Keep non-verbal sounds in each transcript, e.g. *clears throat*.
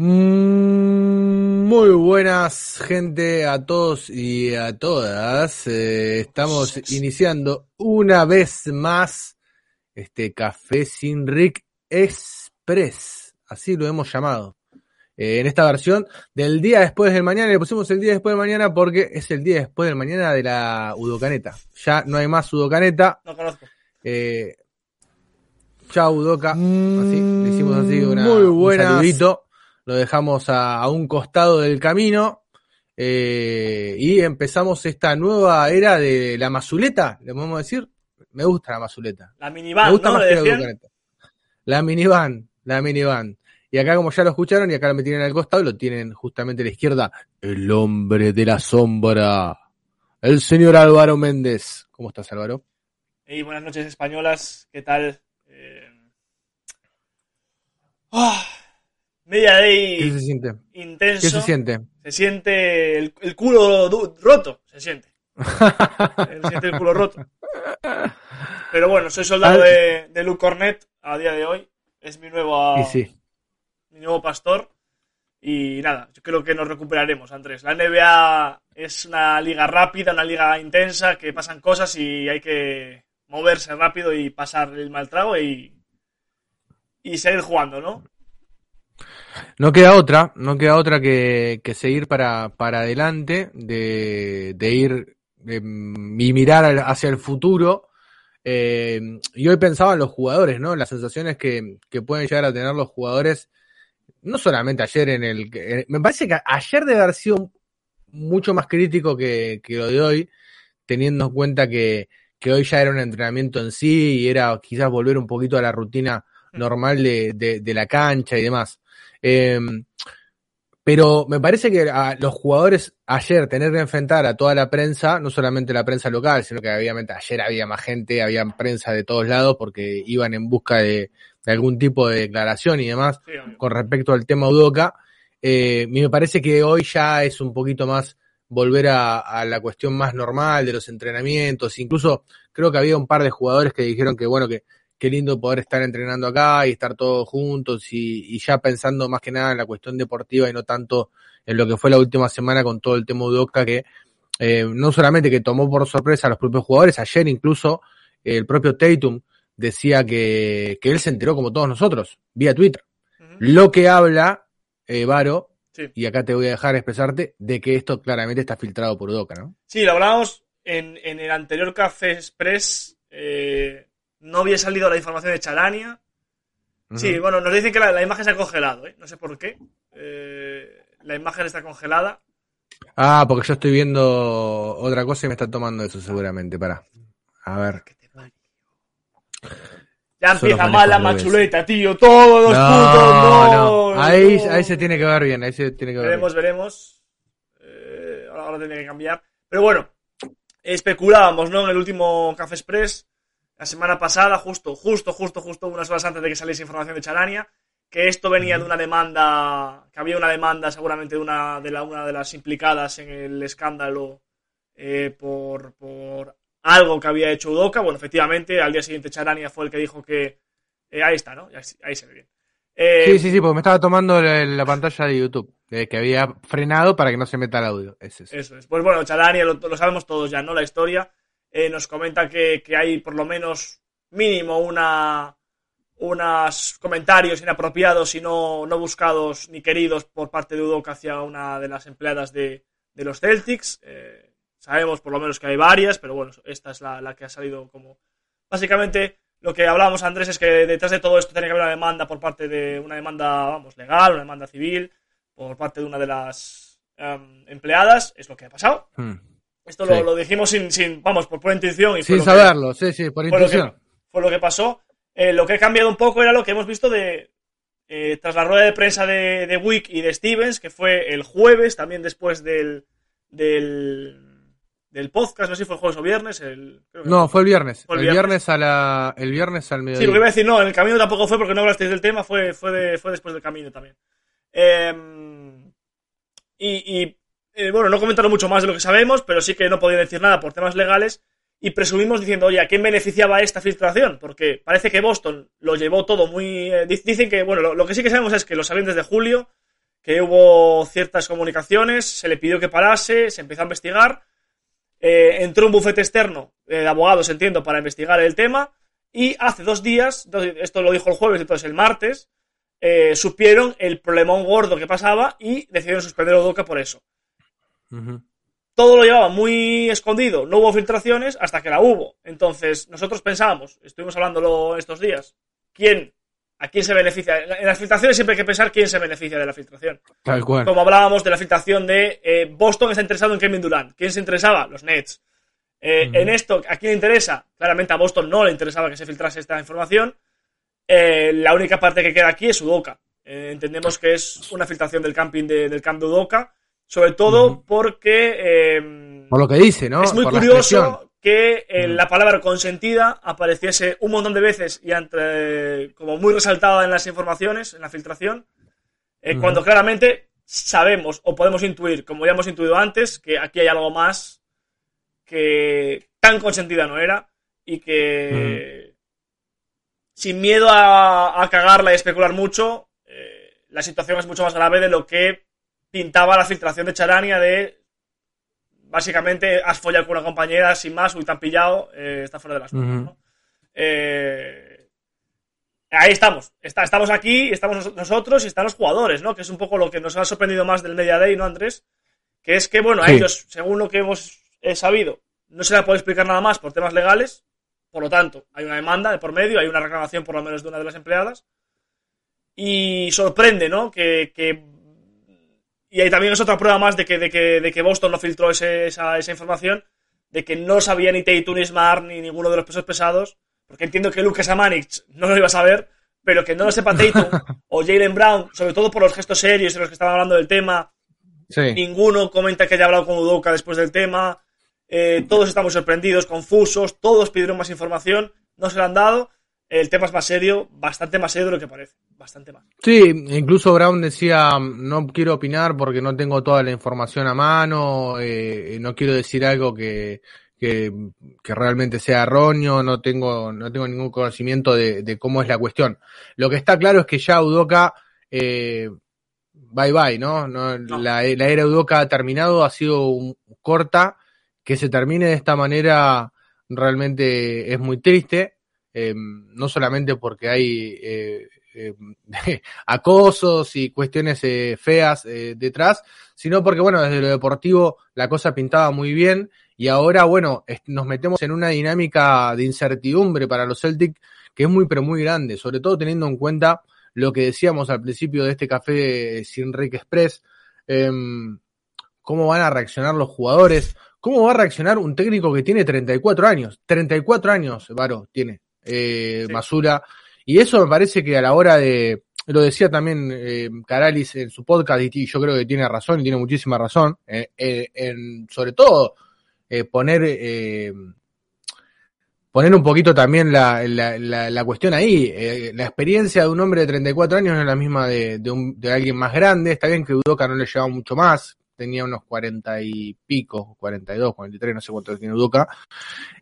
Mm, muy buenas, gente, a todos y a todas. Eh, estamos iniciando una vez más este Café sin Rick Express. Así lo hemos llamado. Eh, en esta versión del día después del mañana. Le pusimos el día después del mañana porque es el día después del mañana de la Udocaneta. Ya no hay más Udocaneta. No conozco. Eh, chao Udoca. Así, le hicimos así una, Muy un buenas. saludito. Lo dejamos a, a un costado del camino. eh, y empezamos esta nueva era de la mazuleta, le podemos decir. Me gusta la mazuleta. La Me minivan, gusta ¿no? más que la. La minivan, la minivan. Y acá, como ya lo escucharon, y acá me tienen al costado, lo tienen justamente a la izquierda. El hombre de la sombra. El señor Álvaro Méndez. ¿Cómo estás, Álvaro? Buenas noches, españolas. ¿Qué tal? Eh, ah, media ¿Qué se day siente? intenso. ¿Qué se siente? Se siente el, el culo roto. Se siente. *laughs* Se siente el culo roto. Pero bueno, soy soldado Ah. de, de Luke Cornet a día de hoy. Es mi nuevo, sí. mi nuevo pastor. Y nada, yo creo que nos recuperaremos, Andrés. La NBA es una liga rápida, una liga intensa, que pasan cosas y hay que moverse rápido y pasar el mal trago y, y seguir jugando, ¿no? No queda otra, no queda otra que, que seguir para, para adelante, de, de ir y mirar hacia el futuro. Eh, y hoy pensaba en los jugadores, ¿no? Las sensaciones que, que pueden llegar a tener los jugadores, no solamente ayer en el... eh, me parece que ayer debe haber sido mucho más crítico que, que lo de hoy, teniendo en cuenta que, que hoy ya era un entrenamiento en sí y era quizás volver un poquito a la rutina normal de, de, de la cancha y demás. Eh, pero me parece que a los jugadores ayer tener que enfrentar a toda la prensa, no solamente la prensa local, sino que obviamente ayer había más gente, había prensa de todos lados porque iban en busca de, de algún tipo de declaración y demás Sí, con respecto al tema Udoca. Eh, me parece que hoy ya es un poquito más volver a, a la cuestión más normal de los entrenamientos. Incluso creo que había un par de jugadores que dijeron que bueno, que qué lindo poder estar entrenando acá y estar todos juntos y, y ya pensando más que nada en la cuestión deportiva y no tanto en lo que fue la última semana con todo el tema Udoca que eh, no solamente que tomó por sorpresa a los propios jugadores, ayer incluso el propio Tatum decía que, que él se enteró como todos nosotros, vía Twitter. Lo que habla, eh, Varo, Sí. y acá te voy a dejar expresarte, de que esto claramente está filtrado por Udoca, ¿no? Sí, lo hablábamos en, en el anterior Café Express. eh, no había salido la información de Charania. Sí, bueno, nos dicen que la, la imagen se ha congelado, ¿eh? No sé por qué. Eh, la imagen está congelada. Ah, porque yo estoy viendo otra cosa y me está tomando eso seguramente, para. A ver. Ya empieza mal la machuleta, tío. Todos los puntos. No, no. Ahí, no. ahí se tiene que ver bien, ahí se tiene que ver Veremos, veremos. Eh, ahora, ahora tendría que cambiar. Pero bueno, especulábamos, ¿no? En el último Café Express, la semana pasada, justo, justo, justo, justo, unas horas antes de que saliese información de Charania, que esto venía de una demanda, que había una demanda seguramente de una de, la, una de las implicadas en el escándalo eh, por, por algo que había hecho Udoca. Bueno, efectivamente, al día siguiente Charania fue el que dijo que... eh, ahí está, ¿no? Ahí, ahí se ve bien. Eh. Sí, sí, sí, porque me estaba tomando la, la pantalla de YouTube, de que había frenado para que no se meta el audio. Es eso. Eso es. Pues bueno, Chalania, lo, lo sabemos todos ya, ¿no? La historia. Eh, nos comenta que, que hay por lo menos mínimo una unos comentarios inapropiados y no, no buscados ni queridos por parte de Udoca hacia una de las empleadas de, de los Celtics. Eh, sabemos por lo menos que hay varias, pero bueno, esta es la, la que ha salido como... Básicamente, lo que hablábamos, Andrés, es que detrás de todo esto tiene que haber una demanda por parte de una demanda, vamos, legal, una demanda civil, por parte de una de las em, empleadas. Es lo que ha pasado. Hmm. Esto Sí. lo, lo dijimos sin, sin, vamos, por pura intuición. Y Sin que- saberlo, sí, sí, por fue lo, que, intuición. fue lo que pasó. Eh, lo que ha cambiado un poco era lo que hemos visto de eh, tras la rueda de prensa de, de Wick y de Stevens, que fue el jueves, también después del, del, del podcast, no sé si fue jueves o viernes. El, creo que- No, fue el viernes. Fue el viernes. viernes. a la, el viernes al Sí, mediodía. lo que iba a decir, no, en el camino tampoco fue porque no hablasteis del tema, fue, fue, de- fue después del camino también. Eh, y, y, eh, bueno, no comentaron mucho más de lo que sabemos, pero sí que no podían decir nada por temas legales. Y presumimos diciendo, oye, ¿a quién beneficiaba esta filtración? Porque parece que Boston lo llevó todo muy. eh, dic- dicen que, bueno, lo, que sí que sabemos es que lo sabían desde julio que hubo ciertas comunicaciones, se le pidió que parase, se empezó a investigar, eh, entró un bufete externo de abogados, entiendo, para investigar el tema, y hace dos días, esto lo dijo el jueves, entonces el martes, eh, supieron el problemón gordo que pasaba y decidieron suspender a Udoka por eso. Todo lo llevaba muy escondido, no hubo filtraciones hasta que la hubo. Entonces, nosotros pensábamos, estuvimos hablándolo estos días, ¿quién ¿A quién se beneficia? En las filtraciones siempre hay que pensar quién se beneficia de la filtración. Tal cual. Como hablábamos de la filtración de eh, Boston está interesado en Kevin Durant. ¿Quién se interesaba? Los Nets. Eh, en esto, ¿a quién le interesa? Claramente a Boston no le interesaba que se filtrase esta información. Eh, la única parte que queda aquí es Udoka. entendemos que es una filtración del camping del camp de Udoka. Sobre todo porque. Por lo que dice, ¿no? Es muy curioso que en la palabra consentida apareciese un montón de veces y entre, como muy resaltada en las informaciones, en la filtración, eh, cuando claramente sabemos o podemos intuir, como ya hemos intuido antes, que aquí hay algo más que tan consentida no era y que sin miedo a, cagarla y especular mucho, eh, la situación es mucho más grave de lo que pintaba la filtración de Charania de básicamente has follado con una compañera sin más, uy, te han pillado, eh, está fuera de las manos, eh, ahí estamos, estamos aquí, estamos nosotros y están los jugadores, ¿no? Que es un poco lo que nos ha sorprendido más del Media Day, ¿no, Andrés? Que es que, bueno, a ellos, según lo que hemos sabido, no se les puede explicar nada más por temas legales, por lo tanto, hay una demanda de por medio, hay una reclamación por lo menos de una de las empleadas, y sorprende, ¿no? que y ahí también es otra prueba más de que, de que, de que Boston no filtró esa, esa, información, de que no sabía ni Tatum ni Smart ni ninguno de los pesos pesados, porque entiendo que Lucas Amanich no lo iba a saber, pero que no lo sepa Tatum *laughs* o Jalen Brown, sobre todo por los gestos serios en los que estaban hablando del tema. Ninguno comenta que haya hablado con Udoka después del tema. Eh, todos estamos sorprendidos, confusos, todos pidieron más información, no se la han dado el tema es más serio, bastante más serio de lo que parece, bastante más. Sí, incluso Brown decía, no quiero opinar porque no tengo toda la información a mano, eh, no quiero decir algo que, que, realmente sea erróneo, no tengo, no tengo ningún conocimiento de, cómo es la cuestión. Lo que está claro es que ya Udoca, eh, bye bye, ¿no? no, La, era Udoca ha terminado, ha sido corta, que se termine de esta manera realmente es muy triste eh, no solamente porque hay eh, eh, *laughs* acosos y cuestiones feas detrás, sino porque, bueno, desde lo deportivo la cosa pintaba muy bien y ahora, bueno, nos metemos en una dinámica de incertidumbre para los Celtic que es muy, pero muy grande, sobre todo teniendo en cuenta lo que decíamos al principio de este café sin Rick Express, em, cómo van a reaccionar los jugadores, cómo va a reaccionar un técnico que tiene 34 años, 34 años, Varo, tiene eh, Masura. Y eso me parece que a la hora de, lo decía también eh, Caralis en su podcast y yo creo que tiene razón y tiene muchísima razón, eh, eh, en, sobre todo poner, poner un poquito también la, la, cuestión ahí. la experiencia de un hombre de 34 años no es la misma de, de, un, de alguien más grande. Está bien que Udoca no le lleva mucho más, tenía unos cuarenta y pico, 42, 43, no sé cuánto tiene Udoca.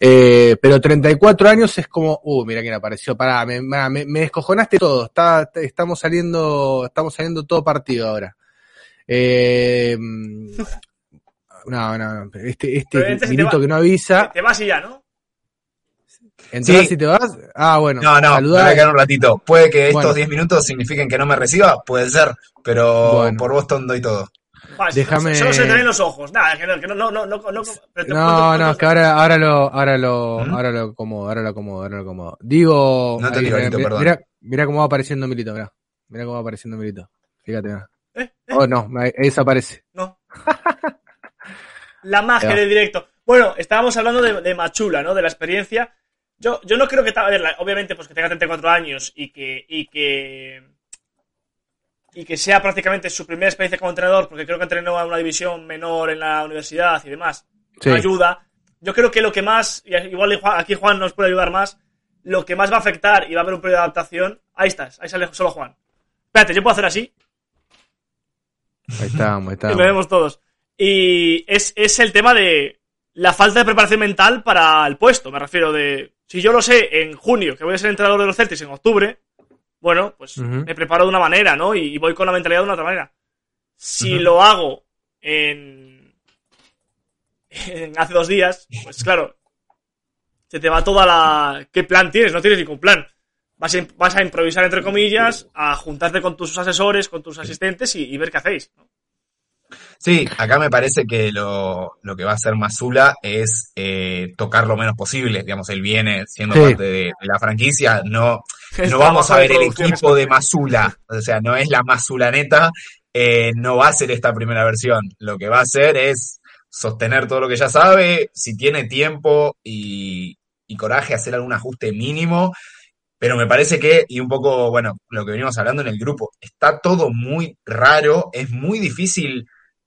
Eh, pero 34 años es como, uh, mira quién apareció, pará, me, me, descojonaste todo, está, estamos saliendo, estamos saliendo todo partido ahora. Eh, no, no, este, este minuto que no avisa. Te vas y ya, ¿no? ¿Entras y te vas? Ah, bueno. No, no, me voy a quedar un ratito. Puede que estos 10 minutos signifiquen que no me reciba, puede ser, pero por Boston doy todo. Déjame. Solo se te ven los ojos. Nada, que no, que no, no, no, no. No, no, no, es que ahora, ahora lo, ahora lo, ¿Mm? ahora lo acomodo, ahora lo acomodo, ahora lo acomodo. Digo. No te digo, mira, perdón. Mira, mira, cómo va apareciendo Milito, mira. Mira cómo va apareciendo Milito. Fíjate, mira. ¿Eh? ¿Eh? Oh, no, ahí desaparece. No. la magia del directo. Bueno, estábamos hablando de, de, Machula, ¿no? De la experiencia. Yo, yo no creo que. A ver, obviamente, pues que tenga 34 años y que. Y que y que sea prácticamente su primera experiencia como entrenador, porque creo que entrenó a una división menor en la universidad y demás, ayuda. Yo creo que lo que más, y igual aquí Juan nos puede ayudar más, lo que más va a afectar y va a haber un periodo de adaptación, ahí estás, ahí sale solo Juan. Espérate, yo puedo hacer así. Ahí estamos, ahí estamos. *laughs* Y lo vemos todos. Y es, es el tema de la falta de preparación mental para el puesto, me refiero de, si yo lo sé en junio, que voy a ser entrenador de los Celtics en octubre, bueno, pues me preparo de una manera, ¿no? Y voy con la mentalidad de una otra manera. Si lo hago *laughs* en, hace dos días, pues claro, se te va toda la... ¿Qué plan tienes? No tienes ningún plan. Vas a, vas a improvisar, entre comillas, a juntarte con tus asesores, con tus asistentes y, ver qué hacéis. Sí, acá me parece que lo, que va a hacer Mazula es eh, tocar lo menos posible. Digamos, él viene siendo parte de, la franquicia. No, *laughs* no vamos a ver el equipo de Mazula. O sea, no es la Mazulaneta. Eh, no va a ser esta primera versión. Lo que va a hacer es sostener todo lo que ya sabe. Si tiene tiempo y, y coraje, hacer algún ajuste mínimo. Pero me parece que, y un poco, bueno, lo que venimos hablando en el grupo, está todo muy raro, es muy difícil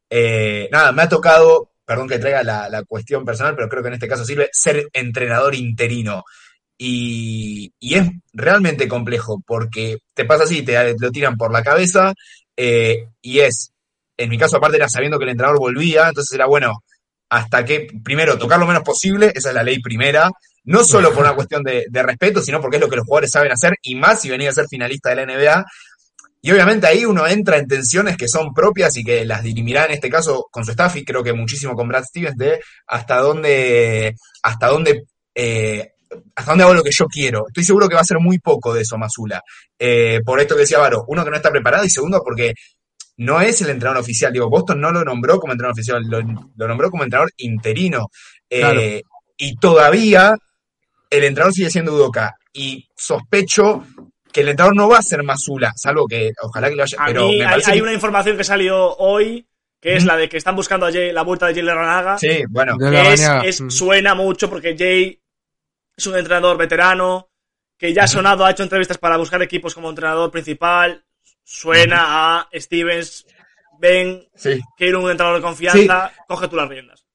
eh, nada, me ha tocado, perdón que traiga la, cuestión personal, pero creo que en este caso sirve, ser entrenador interino. Y, es realmente complejo porque te pasa así, te lo tiran por la cabeza eh, y es, en mi caso aparte era sabiendo que el entrenador volvía, entonces era bueno, hasta que, primero, tocar lo menos posible, esa es la ley primera, no solo por una cuestión de, de, respeto, sino porque es lo que los jugadores saben hacer, y más si venía a ser finalista de la NBA, y obviamente ahí uno entra en tensiones que son propias y que las dirimirá en este caso con su staff y creo que muchísimo con Brad Stevens de hasta dónde, hasta dónde, eh, hasta dónde hago lo que yo quiero. Estoy seguro que va a ser muy poco de eso Masula. Eh, por esto que decía Varo, uno que no está preparado y segundo porque no es el entrenador oficial. Digo, Boston no lo nombró como entrenador oficial, lo, nombró como entrenador interino. Eh, y todavía el entrenador sigue siendo Udoka. Y sospecho que el entrenador no va a ser Masula, salvo que ojalá que lo haya. pero hay, una información que salió hoy, que es la de que están buscando a Jay, la vuelta de Jay Ranaga. Sí, bueno. es, suena mucho porque Jay es un entrenador veterano, que ya ha sonado, ha hecho entrevistas para buscar equipos como entrenador principal. Suena a Stevens, ven, sí. quiere un entrenador de confianza, coge tú las riendas.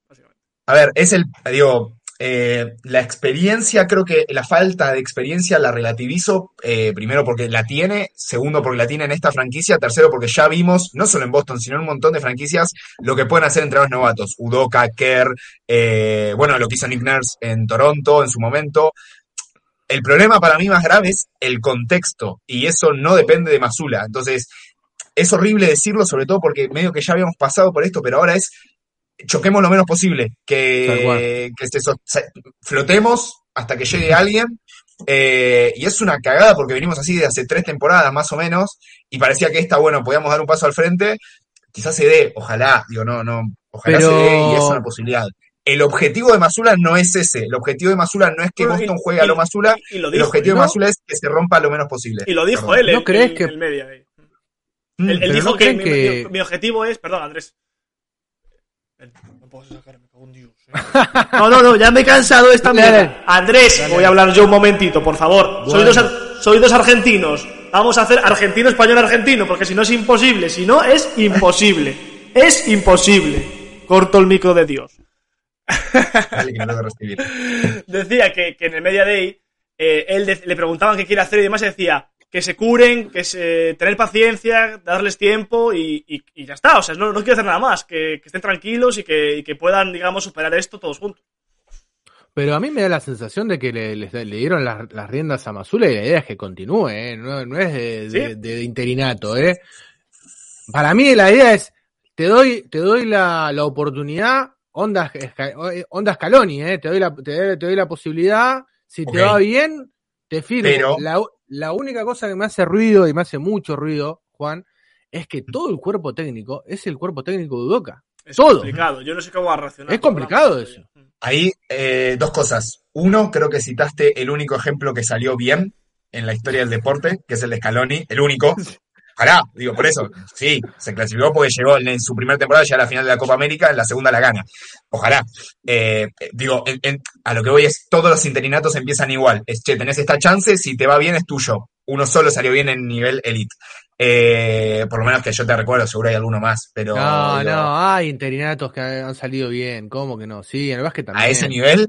A ver, es el, digo, eh, la experiencia, creo que la falta de experiencia la relativizo, eh, primero porque la tiene, segundo porque la tiene en esta franquicia, tercero porque ya vimos, no solo en Boston, sino en un montón de franquicias, lo que pueden hacer entre los novatos. Udoka, Kerr, eh, bueno, lo que hizo Nick Nurse en Toronto en su momento. El problema para mí más grave es el contexto, y eso no depende de Masula. Entonces, es horrible decirlo, sobre todo porque medio que ya habíamos pasado por esto, pero ahora es choquemos lo menos posible, que, que se, flotemos hasta que llegue alguien. Eh, y es una cagada porque venimos así de hace tres temporadas más o menos y parecía que esta, bueno, podíamos dar un paso al frente. Quizás se dé, ojalá, digo, no, no, ojalá se dé y es una posibilidad. El objetivo de Masula no es ese. El objetivo de Masula no es que Boston juegue a lo Masula. el objetivo de Masula es que se rompa lo menos posible. Y lo dijo él, ¿No crees que... el media. Mm, él, dijo que, mi, objetivo es, perdón Andrés, no puedo sacar, me cago en Dios. Eh. *laughs* No, no, no, ya me he cansado de esta mierda. Andrés, voy a hablar yo un momentito, por favor. Soy, dos, soy dos argentinos. Vamos a hacer argentino, español, argentino, porque si no es imposible. Si no, es imposible. Es imposible. Corto el micro de Dios. *laughs* Decía que, que, en el Media Day eh, él le preguntaban qué quiere hacer y demás y decía, que se curen, que se tener paciencia, darles tiempo y, ya está. O sea, no, no, quiero hacer nada más, que, estén tranquilos y que, puedan, digamos, superar esto todos juntos. Pero a mí me da la sensación de que le, dieron las, riendas a Mazula y la idea es que continúe, ¿eh? no, es de, interinato. ¿eh? Para mí la idea es, te doy, te doy la, oportunidad, Onda, onda Scaloni, ¿eh? te, doy la, te, doy la posibilidad, si te va bien, te firmo. La, la única cosa que me hace ruido y me hace mucho ruido, Juan, es que todo el cuerpo técnico es el cuerpo técnico de Udoca. Es complicado, yo no sé cómo va a reaccionar. Es complicado eso. Ahí, eh, dos cosas. Uno, creo que citaste el único ejemplo que salió bien en la historia del deporte, que es el de Scaloni, el único. *laughs* Ojalá, digo, por eso, sí, se clasificó porque llegó en, su primera temporada ya a la final de la Copa América, en la segunda la gana. Ojalá. Eh, digo, a lo que voy es, todos los interinatos empiezan igual. Es, che, tenés esta chance, si te va bien es tuyo. Uno solo salió bien en nivel elite. Eh, por lo menos que yo te recuerdo, seguro hay alguno más, pero... No, no, hay interinatos que han salido bien, ¿cómo que no? Sí, en el básquet también. A ese nivel,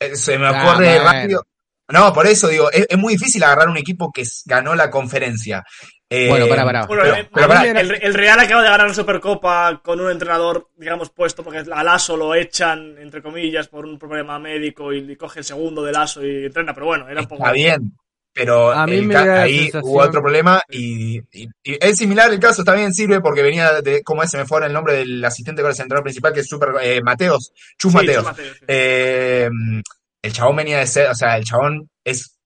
eh, se me ah, ocurre rápido... No, por eso digo, es, es, muy difícil agarrar un equipo que ganó la conferencia bueno, para, para. el, Real acaba de ganar la Supercopa con un entrenador, digamos, puesto, porque a Lasso lo echan, entre comillas, por un problema médico y, coge el segundo de Lasso y entrena, pero bueno, era un poco. Está bien. pero ahí hubo otro problema y, es similar el caso, también sirve porque venía de, ¿cómo es? Se me fue el nombre del asistente con el central principal, que es súper, eh, Mateos, Chus Mateos. Eh, el chabón venía de ser, o sea, el chabón es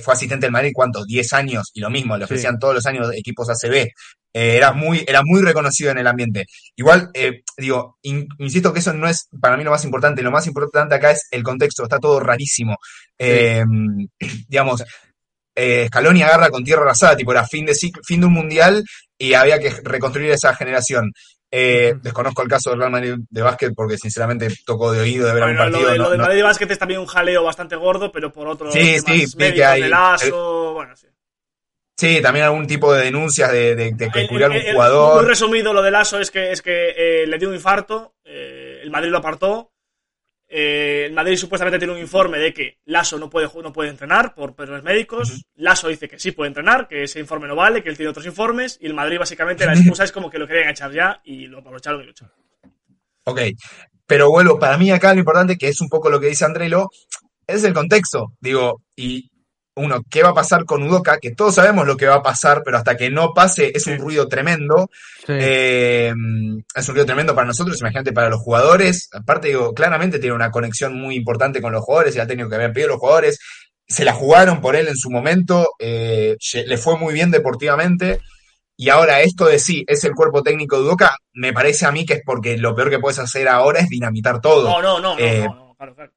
fue asistente del Madrid, ¿cuántos? 10 años, y lo mismo, le ofrecían todos los años equipos ACB. Eh, era, muy, era muy reconocido en el ambiente. Igual, eh, digo, insisto que eso no es para mí lo más importante. Lo más importante acá es el contexto, está todo rarísimo. *clears throat* Eh, digamos, Scaloni agarra con tierra arrasada, tipo, era fin de, fin de un mundial y había que reconstruir esa generación. Desconozco el caso del Real Madrid de básquet porque sinceramente tocó de oído de ver un partido. Lo, de, lo del Madrid de básquet es también un jaleo bastante gordo, pero por otro sí, sí, hay, bueno, sí. Sí, también algún tipo de denuncias de, de, de que un jugador. Muy resumido, lo de Lasso es que, es que eh, le dio un infarto, eh, el Madrid lo apartó. Eh, el Madrid supuestamente tiene un informe de que Lasso no puede, no puede entrenar por problemas médicos. Lasso dice que sí puede entrenar, que ese informe no vale, que él tiene otros informes. Y el Madrid, básicamente, la *laughs* excusa es como que lo querían echar ya y lo aprovecharon y lo echaron. Ok, pero vuelvo, para mí acá lo importante, que es un poco lo que dice Andrelo, es el contexto. Digo, y uno, ¿qué va a pasar con Udoca? Que todos sabemos lo que va a pasar, pero hasta que no pase es un ruido tremendo. Eh, es un ruido tremendo para nosotros, imagínate para los jugadores. Aparte, digo, claramente tiene una conexión muy importante con los jugadores, y ha tenido que haber pedido los jugadores. Se la jugaron por él en su momento, eh, le fue muy bien deportivamente. Y ahora esto de sí, es el cuerpo técnico de Udoca, me parece a mí que es porque lo peor que puedes hacer ahora es dinamitar todo. No, no, no, no, eh,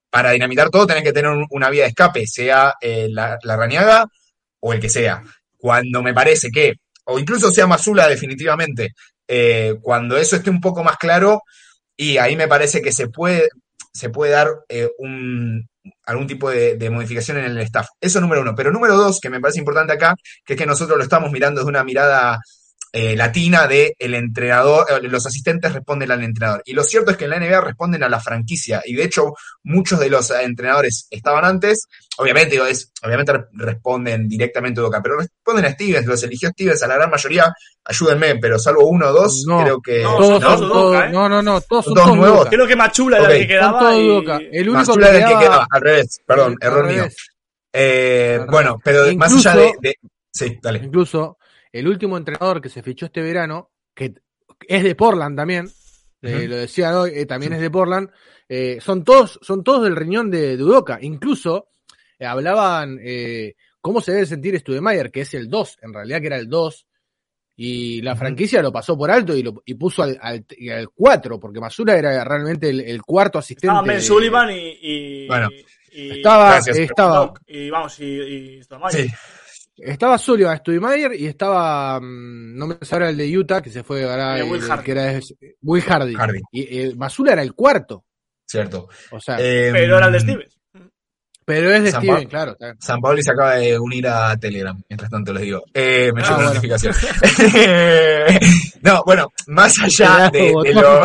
para dinamitar todo tenés que tener una vía de escape, sea eh, la, la, o el que sea. Cuando me parece que, o incluso sea Mazula definitivamente, eh, cuando eso esté un poco más claro, y ahí me parece que se puede, se puede dar eh, un, algún tipo de, de, modificación en el staff. Eso número uno. Pero número dos, que me parece importante acá, que es que nosotros lo estamos mirando desde una mirada eh, latina de el entrenador, eh, los asistentes responden al entrenador. Y lo cierto es que en la NBA responden a la franquicia. Y de hecho, muchos de los entrenadores estaban antes, obviamente, es, obviamente responden directamente a Doca, pero responden a Stevens, los eligió Stevens a la gran mayoría, ayúdenme, pero salvo uno o dos, creo que. No, todos, ¿eh? no, no, no, todos son todos nuevos. Creo que Machula era el que quedaba. El único Machula que, era el que quedaba, al revés, perdón, error mío. bueno, pero más allá de, de, Sí, dale. Incluso el último entrenador que se fichó este verano, que es de Portland también, eh, lo decía hoy, eh, también es de Portland, eh, son, todos, son todos del riñón de, Dudoka. Incluso hablaban cómo se debe sentir Studemeyer, que es el 2, en realidad que era el 2, y la franquicia lo pasó por alto y, lo, y puso al, al, 4, porque Masura era realmente el, cuarto asistente. Estaba Ben Sullivan y, bueno, estaba, estaba y vamos, y, y sí. Estaba Sullivan, Studemeyer y estaba, mm, no me sale el de Utah, que se fue a Will Hardy. que era Will Hardy. Y el Masula era el cuarto. Cierto. O sea, em, pero era el de Stevens. Pero es de Steven, claro, San Pablo se acaba de unir a Telegram, mientras tanto les digo. Eh, me ah, notificación. *laughs* no, bueno, más allá de, lo,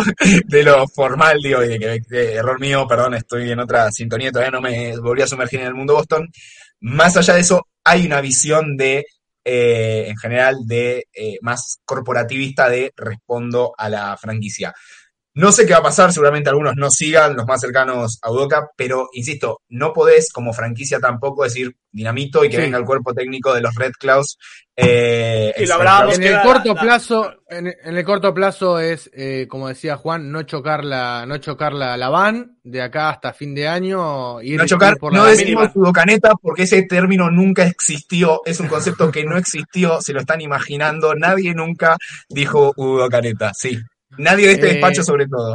de, lo, formal, digo, y de que error mío, perdón, estoy en otra sintonía, todavía no me volví a sumergir en el mundo Boston. Más allá de eso, hay una visión de, eh, en general, de eh, más corporativista de respondo a la franquicia. No sé qué va a pasar, seguramente algunos no sigan, los más cercanos a Udoca, pero insisto, no podés como franquicia tampoco decir dinamito y que venga el cuerpo técnico de los Red Claws. Eh, y en el corto plazo, en, el corto plazo es, eh, como decía Juan, no chocar la, no chocar la, la van de acá hasta fin de año. Ir, no chocar, por no decimos Udocaneta porque ese término nunca existió, es un concepto que no existió, se lo están imaginando, nadie nunca dijo Udocaneta, sí. Nadie de este eh, despacho, sobre todo.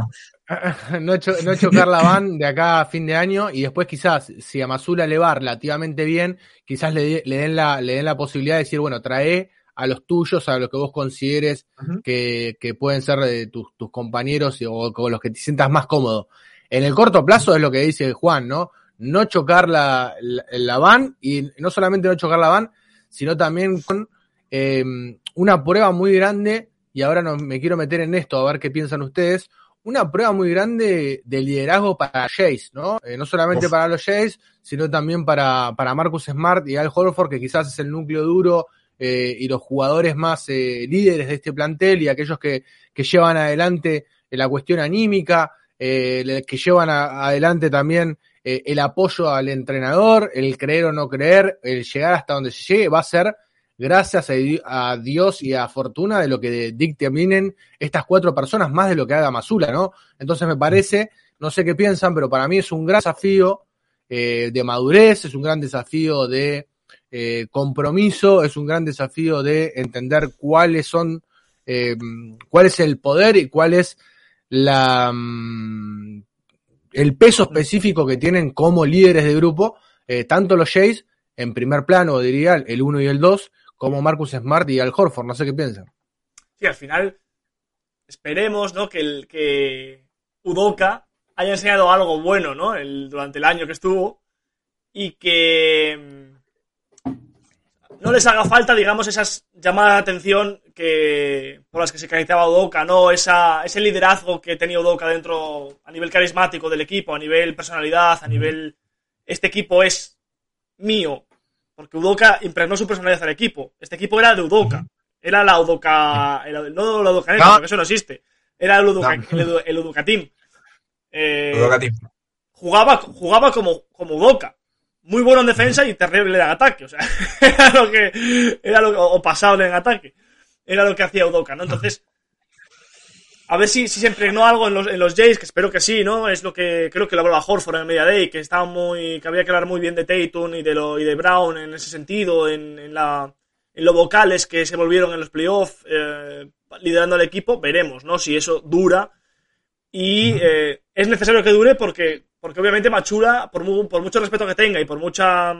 *laughs* No, chocar la van de acá a fin de año y después quizás, si a Masula le va relativamente bien, quizás le, den la, le den la posibilidad de decir, bueno, trae a los tuyos, a los que vos consideres que, pueden ser de tus, compañeros o con los que te sientas más cómodo. En el corto plazo es lo que dice Juan, ¿no? No chocar la, la, van y no solamente no chocar la van, sino también con eh, una prueba muy grande y ahora no, me quiero meter en esto a ver qué piensan ustedes, una prueba muy grande de liderazgo para Jace, ¿no? Eh, no solamente para los Jays, sino también para, para Marcus Smart y Al Horford, que quizás es el núcleo duro eh, y los jugadores más eh, líderes de este plantel y aquellos que, que llevan adelante la cuestión anímica, que llevan adelante también el apoyo al entrenador, el creer o no creer, el llegar hasta donde se llegue, va a ser gracias a, Dios y a Fortuna de lo que dictaminen estas cuatro personas, más de lo que haga Masula, ¿no? Entonces me parece, no sé qué piensan, pero para mí es un gran desafío eh, de madurez, es un gran desafío de eh, compromiso, es un gran desafío de entender cuáles son, eh, cuál es el poder y cuál es la, mm, el peso específico que tienen como líderes de grupo, tanto los Jays en primer plano, diría, el 1 y el 2, como Marcus Smart y Al Horford. No sé qué piensan. Sí, al final esperemos ¿no? que, el, que Udoka haya enseñado algo bueno ¿no? El, durante el año que estuvo y que mm, no les haga falta, digamos, esas llamadas de atención que por las que se caracterizaba Udoka, ¿no? Esa, ese liderazgo que tenía Udoka dentro a nivel carismático del equipo, a nivel personalidad, a nivel este equipo es mío, porque Udoka impregnó su personalidad al equipo. Este equipo era de Udoka. Era la Udoka. no la Udoka porque eso no existe. Era el Udoka, el, Udoka Team. Eh, Udoka Team. Jugaba, jugaba como, como Udoka. Muy bueno en defensa y terrible en ataque. O sea, *laughs* era lo que. Era lo, o pasable en ataque. Era lo que hacía Udoka, ¿no? Entonces a ver si, si se impregnó algo en los, en los Jays, que espero que sí, ¿no? Es lo que creo que lo hablaba Horford en el Media Day, que estaba muy, que había que hablar muy bien de Tatum y de lo, y de Brown en ese sentido, en, en la, en los vocales que se volvieron en los playoffs, eh, liderando el equipo, veremos, ¿no? Si eso dura. Y eh, es necesario que dure porque, porque obviamente Machura, por, por mucho respeto que tenga y por mucha,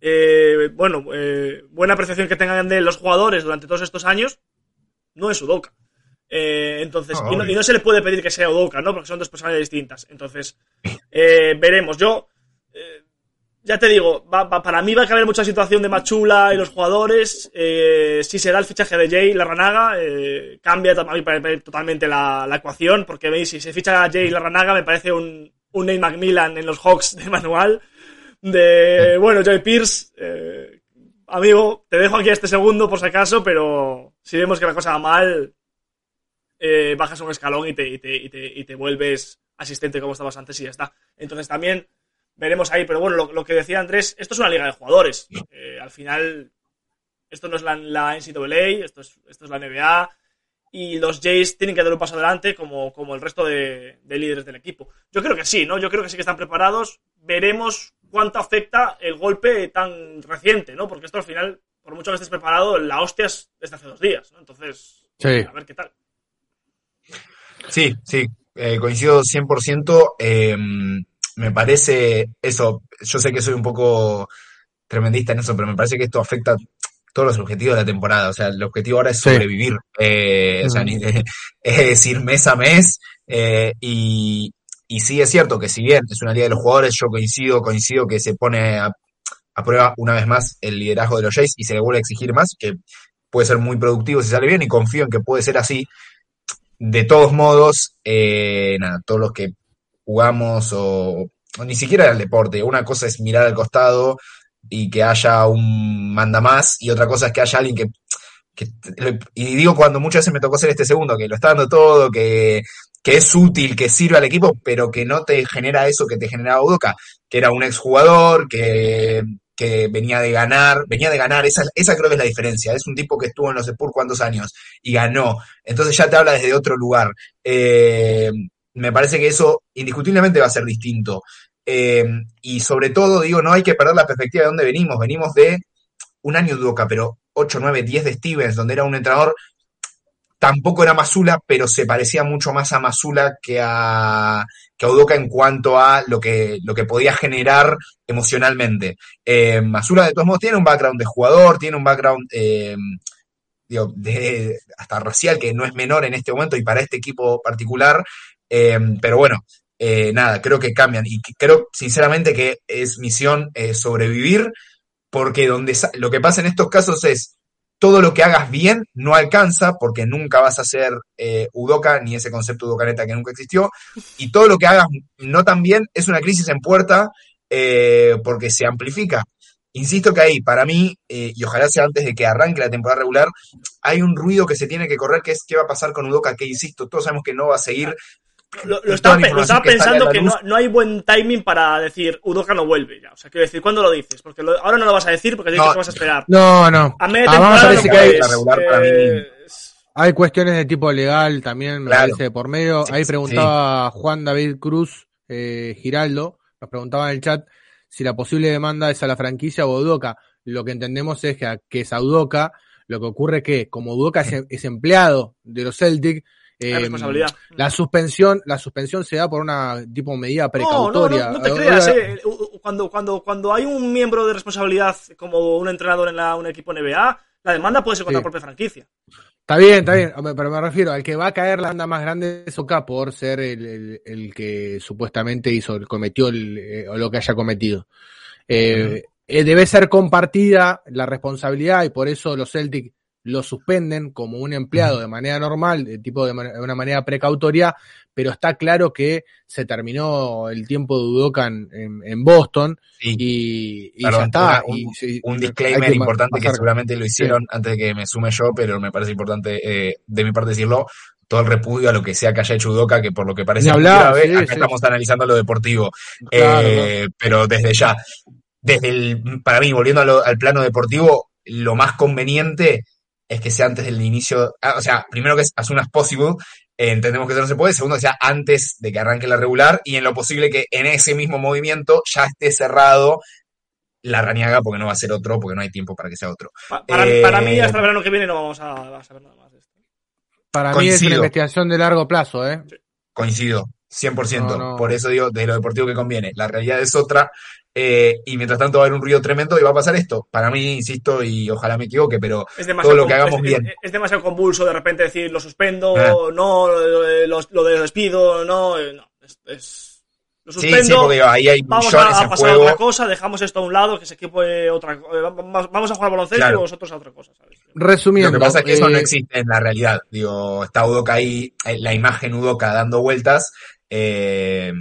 eh, bueno, eh, buena apreciación que tengan de los jugadores durante todos estos años, no es Udoka. Eh, entonces, y, no, se le puede pedir que sea Odoka, ¿no? Porque son dos personas distintas. Entonces, eh, veremos. Yo, eh, ya te digo, para mí va a haber mucha situación de Machula y los jugadores. si se da el fichaje de Jay Larranaga, cambia totalmente la, ecuación, porque veis, si se ficha a Jay Larranaga, me parece un, un Nate McMillan en los Hawks de manual. De, bueno, Joy Pierce, amigo, te dejo aquí este segundo por si acaso, pero si vemos que la cosa va mal, eh, bajas un escalón y te, y, te, y, te, vuelves asistente como estabas antes y ya está. Entonces también veremos ahí, pero bueno, lo, que decía Andrés, esto es una liga de jugadores. Eh, al final, esto no es la, la NCAA, esto es, esto es la NBA y los Jays tienen que dar un paso adelante como, como el resto de, líderes del equipo. Yo creo que sí, ¿no? Yo creo que sí que están preparados. Veremos cuánto afecta el golpe tan reciente, ¿no? Porque esto al final, por mucho que estés preparado, la hostia es desde hace dos días, ¿no? Entonces, a ver qué tal. Sí, sí, eh, coincido 100%. Eh, me parece eso, yo sé que soy un poco tremendista en eso, pero me parece que esto afecta todos los objetivos de la temporada. O sea, el objetivo ahora es sobrevivir. Eh, o sea, *laughs* es decir, mes a mes. Eh, y, y sí es cierto que si bien es una liga de los jugadores, yo coincido, coincido que se pone a, a prueba una vez más el liderazgo de los Jays y se le vuelve a exigir más, que puede ser muy productivo si sale bien y confío en que puede ser así de todos modos, eh, nada, todos los que jugamos o, ni siquiera el deporte, una cosa es mirar al costado y que haya un manda más y otra cosa es que haya alguien que, y digo cuando muchas veces me tocó ser este segundo, que lo está dando todo, que, que es útil, que sirve al equipo, pero que no te genera eso que te generaba Udoca, que era un exjugador, que que venía de ganar, venía de ganar, esa, esa creo que es la diferencia, es un tipo que estuvo en los Spurs cuántos años y ganó, entonces ya te habla desde otro lugar. Eh, me parece que eso indiscutiblemente va a ser distinto. Eh, y sobre todo, digo, no hay que perder la perspectiva de dónde venimos, venimos de un año de Udoca, pero 8, 9, 10 de Stevens, donde era un entrenador tampoco era Masula, pero se parecía mucho más a Masula que a, que a Udoka en cuanto a lo que, lo que podía generar emocionalmente. Eh, Masula, de todos modos, tiene un background de jugador, tiene un background eh, digo, de, hasta racial que no es menor en este momento y para este equipo particular. Eh, pero bueno, eh, nada, creo que cambian y creo sinceramente que es misión sobrevivir porque donde lo que pasa en estos casos es todo lo que hagas bien no alcanza porque nunca vas a ser eh, Udoka ni ese concepto Udokaneta que nunca existió. Y todo lo que hagas no tan bien es una crisis en puerta eh, porque se amplifica. Insisto que ahí, para mí, eh, y ojalá sea antes de que arranque la temporada regular, hay un ruido que se tiene que correr, que es qué va a pasar con Udoka, que insisto, todos sabemos que no va a seguir lo, estaba, pensando que, no, hay buen timing para decir Udoka no vuelve ya. O sea, quiero decir, ¿cuándo lo dices? Porque ahora no lo vas a decir porque dices que vas a esperar. No, no. A media ah, que hay, eh, hay cuestiones de tipo legal también, me parece, por medio. Ahí preguntaba Juan David Cruz eh, Giraldo, nos preguntaba en el chat si la posible demanda es a la franquicia o a Udoka. Lo que entendemos es que, que es a Udoka. Lo que ocurre es que, como Udoka es empleado de los Celtic, Em, la suspensión, la suspensión se da por una tipo medida precautoria. No, te creas, eh. cuando, cuando, cuando hay un miembro de responsabilidad como un entrenador en un equipo NBA, la demanda puede ser contra la propia franquicia. Está bien, está bien, pero me refiero al que va a caer la demanda más grande es Oka por ser el, que supuestamente hizo, cometió eh, o lo que haya cometido. Eh, debe ser compartida la responsabilidad y por eso los Celtics lo suspenden como un empleado de manera normal, de tipo de, una manera precautoria, pero está claro que se terminó el tiempo de Udokan en, Boston y, ya está. un, disclaimer importante que seguramente lo hicieron antes de que me sume yo, pero me parece importante eh, de mi parte decirlo. Todo el repudio a lo que sea que haya hecho Udoka, que por lo que parece hablar, acá estamos analizando lo deportivo. Eh, pero desde ya, desde el, para mí, volviendo al plano deportivo, lo más conveniente es que sea antes del inicio, ah, o sea, primero que es as soon as possible, eh, entendemos que eso no se puede, segundo que sea antes de que arranque la regular y en lo posible que en ese mismo movimiento ya esté cerrado la raniaga porque no va a ser otro, porque no hay tiempo para que sea otro. para, mí eh, hasta el verano que viene no vamos a, saber nada más de esto. Para mí es una investigación de largo plazo, ¿eh? Coincido, 100%. Por eso digo, de lo deportivo que conviene. La realidad es otra. Eh, y mientras tanto va a haber un río tremendo y va a pasar esto. Para mí, insisto, y ojalá me equivoque, pero todo lo que hagamos bien. Es, demasiado convulso de repente decir lo suspendo, ah. no, lo, lo, despido, no, eh, no es, lo suspendo. Sí, sí, porque ahí hay vamos a, pasar a otra cosa, dejamos esto a un lado, que se equipo otra eh, vamos a jugar baloncesto y vosotros a otra cosa, ¿sabes? Resumiendo. Lo que pasa es que eso no existe en la realidad. Digo, está Udoca ahí, la imagen Udoca dando vueltas. Eh,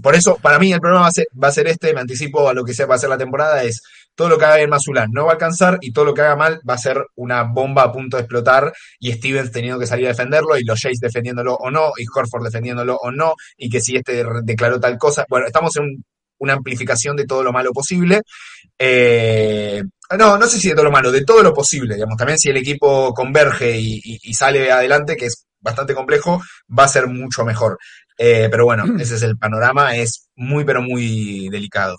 por eso, para mí, el problema va a ser, va a ser este, me anticipo a lo que sea, va a ser la temporada, es todo lo que haga bien Mazulán no va a alcanzar y todo lo que haga mal va a ser una bomba a punto de explotar y Stevens teniendo que salir a defenderlo y los Jays defendiéndolo o no y Horford defendiéndolo o no y que si este declaró tal cosa. Bueno, estamos en una amplificación de todo lo malo posible. Eh, no, no sé si de todo lo malo, de todo lo posible, digamos. También si el equipo converge y sale adelante, que es bastante complejo, va a ser mucho mejor. Eh, pero bueno, *clears throat* ese es el panorama, es muy, pero muy delicado.